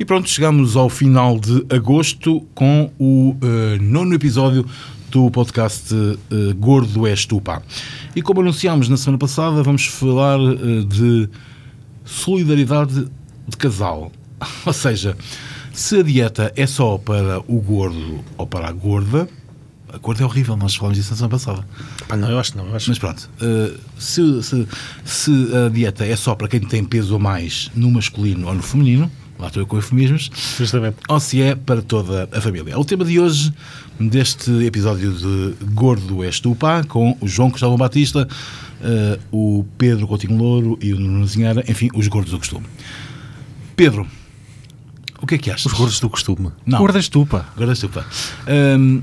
E pronto, chegamos ao final de agosto com o uh, nono episódio do podcast uh, Gordo és tu, pá. E como anunciámos na semana passada, vamos falar uh, de solidariedade de casal. Ou seja, se a dieta é só para o gordo ou para a gorda, a gorda é horrível, nós falámos disso na semana passada. Ah, não, eu acho não. Eu acho... Mas pronto, uh, se, se, se a dieta é só para quem tem peso a mais no masculino ou no feminino, lá estou eu com eufemismos, Justamente. ou se é para toda a família. O tema de hoje, deste episódio de Gordo és tu, pá, com o João Cristóvão Batista, uh, o Pedro Coutinho Louro e o Nuno Zinheira, enfim, os gordos do costume. Pedro, o que é que achas? Os gordos do costume. Não. Gordas. Gordo és tu, pá. Um,